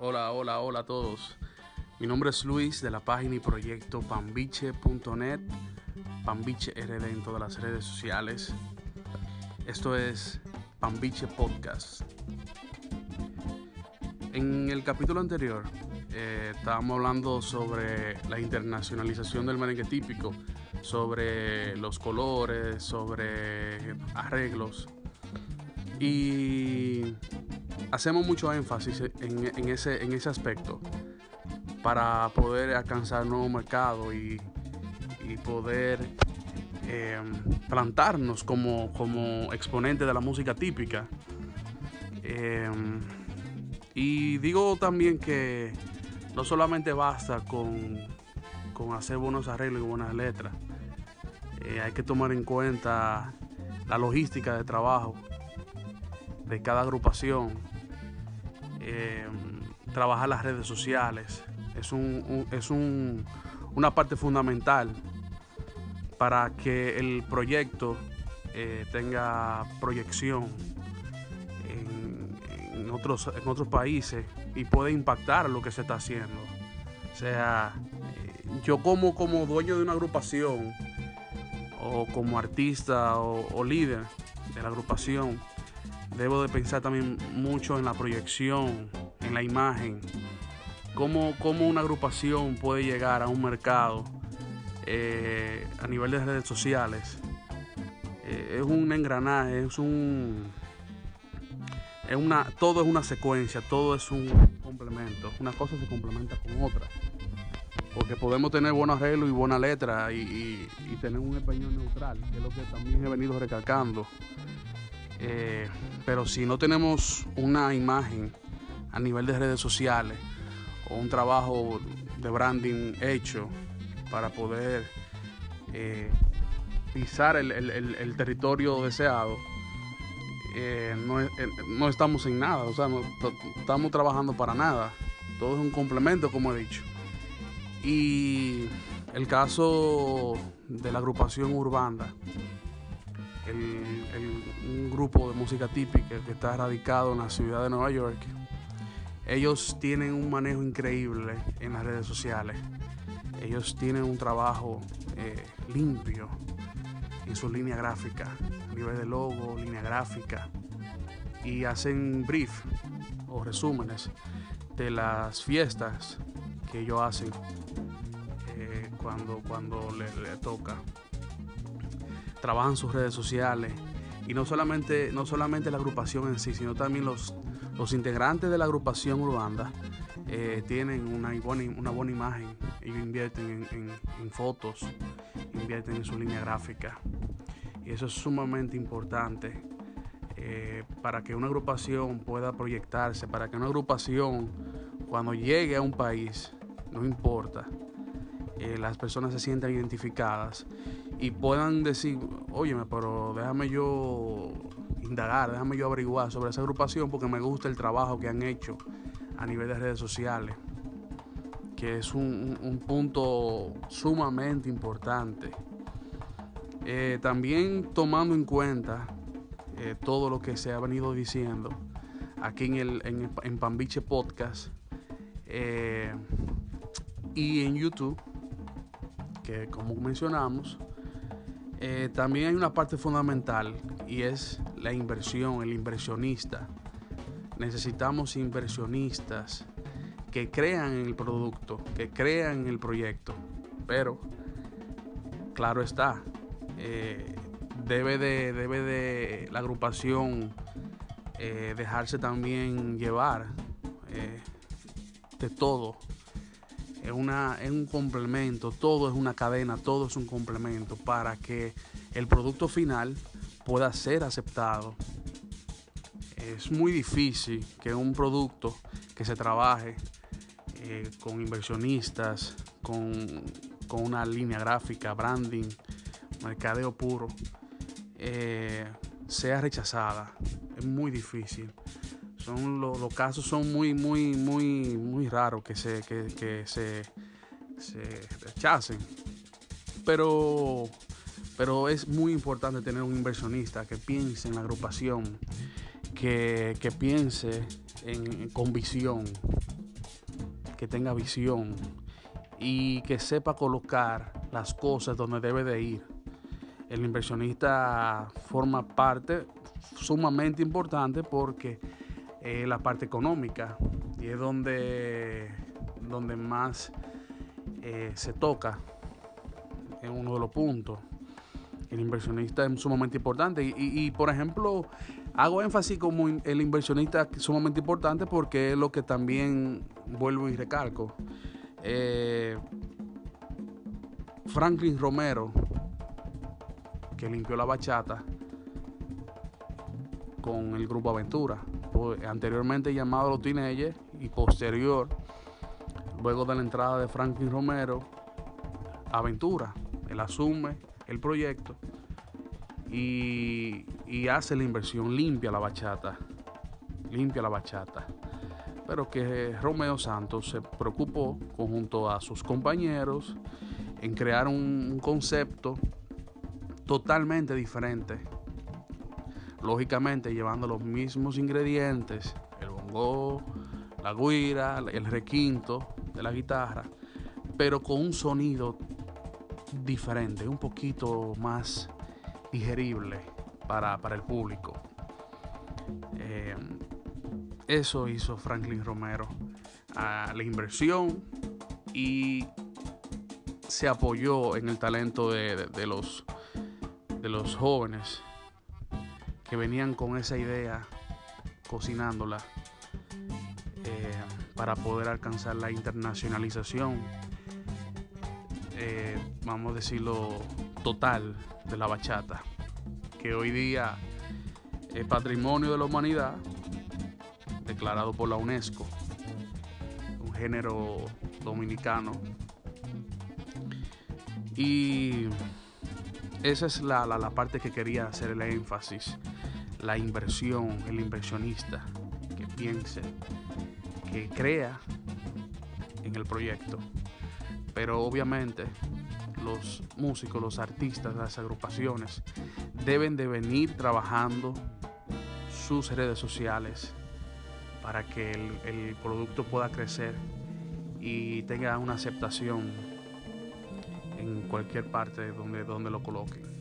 Hola, hola, hola a todos. Mi nombre es Luis de la página y proyecto pambiche.net, Pambiche RD en todas las redes sociales. Esto es Pambiche Podcast. En el capítulo anterior eh, estábamos hablando sobre la internacionalización del merengue típico, sobre los colores, sobre arreglos. Y hacemos mucho énfasis en, ese, en ese aspecto para poder alcanzar nuevo mercado y, poder em, plantarnos como, como exponente de la música típica. Em, y digo también que no solamente basta con, con hacer buenos arreglos y buenas letras, eh, hay que tomar en cuenta la logística de trabajo de cada agrupación, eh, trabajar las redes sociales, es, un, es un, una parte fundamental para que el proyecto eh, tenga proyección en, otros, en otros países y pueda impactar lo que se está haciendo. O sea, eh, yo como, como dueño de una agrupación o como artista o líder de la agrupación, debo de pensar también mucho en la proyección, en la imagen, cómo, cómo una agrupación puede llegar a un mercado eh, a nivel de redes sociales. Eh, es un engranaje, es un... Es una, todo es una secuencia, todo es un complemento. Una cosa se complementa con otra. Porque podemos tener buenos arreglos y buena letra y, y tener un español neutral, que es lo que también he venido recalcando. Eh, pero si no tenemos una imagen a nivel de redes sociales o un trabajo de branding hecho para poder eh, pisar el, territorio deseado, eh, no, estamos en nada, o sea, no estamos trabajando para nada. Todo es un complemento, como he dicho. Y el caso de la agrupación Urbanda, un grupo de música típica que está radicado en la ciudad de Nueva York. Ellos tienen un manejo increíble en las redes sociales. Ellos tienen un trabajo eh, limpio en su línea gráfica, nivel de logo, línea gráfica, y hacen brief o resúmenes de las fiestas que ellos hacen eh, cuando, cuando le toca trabajan sus redes sociales y no solamente, no solamente la agrupación en sí, sino también los, los integrantes de la agrupación Urbanda eh, tienen una buena, una buena imagen, ellos invierten en, fotos, invierten en su línea gráfica. Y eso es sumamente importante eh, para que una agrupación pueda proyectarse, para que una agrupación cuando llegue a un país, no importa, eh, las personas se sientan identificadas y puedan decir, óyeme, pero déjame yo indagar, déjame yo averiguar sobre esa agrupación porque me gusta el trabajo que han hecho a nivel de redes sociales, que es un, punto sumamente importante. Eh, también tomando en cuenta eh, todo lo que se ha venido diciendo aquí en, el, en, en Pambiche Podcast y en YouTube que como mencionamos, eh, también hay una parte fundamental y es la inversión, el inversionista. Necesitamos inversionistas que crean en el producto, que crean en el proyecto, pero claro está, eh, debe, de, debe de la agrupación eh, dejarse también llevar de todo es, una, es un complemento, todo es una cadena, todo es un complemento para que el producto final pueda ser aceptado. Es muy difícil que un producto que se trabaje eh, con inversionistas, con, una línea gráfica, branding, mercadeo puro, eh, sea rechazada. Es muy difícil son los, casos son muy muy muy muy raros que se que, se, rechacen pero pero es muy importante tener un inversionista que piense en la agrupación que, piense en, con visión que tenga visión y que sepa colocar las cosas donde debe de ir. El inversionista forma parte sumamente importante porque es la parte económica y es donde, donde más eh, se toca en uno de los puntos. El inversionista es sumamente importante y, por ejemplo, hago énfasis como el inversionista es sumamente importante porque es lo que también vuelvo y recalco. Eh, Franklin Romero, que limpió la bachata con el grupo Aventura, anteriormente llamado Los Teenagers y posterior, luego de la entrada de Franklin Romero, Aventura. Él asume el proyecto y, y hace la inversión, limpia la bachata, limpia la bachata pero que Romeo Santos se preocupó junto a sus compañeros en crear un, concepto totalmente diferente. Lógicamente llevando los mismos ingredientes, el bongo, la guira, el requinto de la guitarra, pero con un sonido diferente, un poquito más digerible para, el público. Eh, eso hizo Franklin Romero a la inversión y se apoyó en el talento de, los, de los jóvenes que venían con esa idea cocinándola eh, para poder alcanzar la internacionalización, eh, vamos a decirlo, total de la bachata, que hoy día es patrimonio de la humanidad declarado por la UNESCO, un género dominicano. Y esa es la, la, parte que quería hacer el énfasis, la inversión, el inversionista que piense, que crea en el proyecto. Pero obviamente los músicos, los artistas, las agrupaciones deben de venir trabajando sus redes sociales, para que el, producto pueda crecer y tenga una aceptación en cualquier parte donde, donde lo coloquen.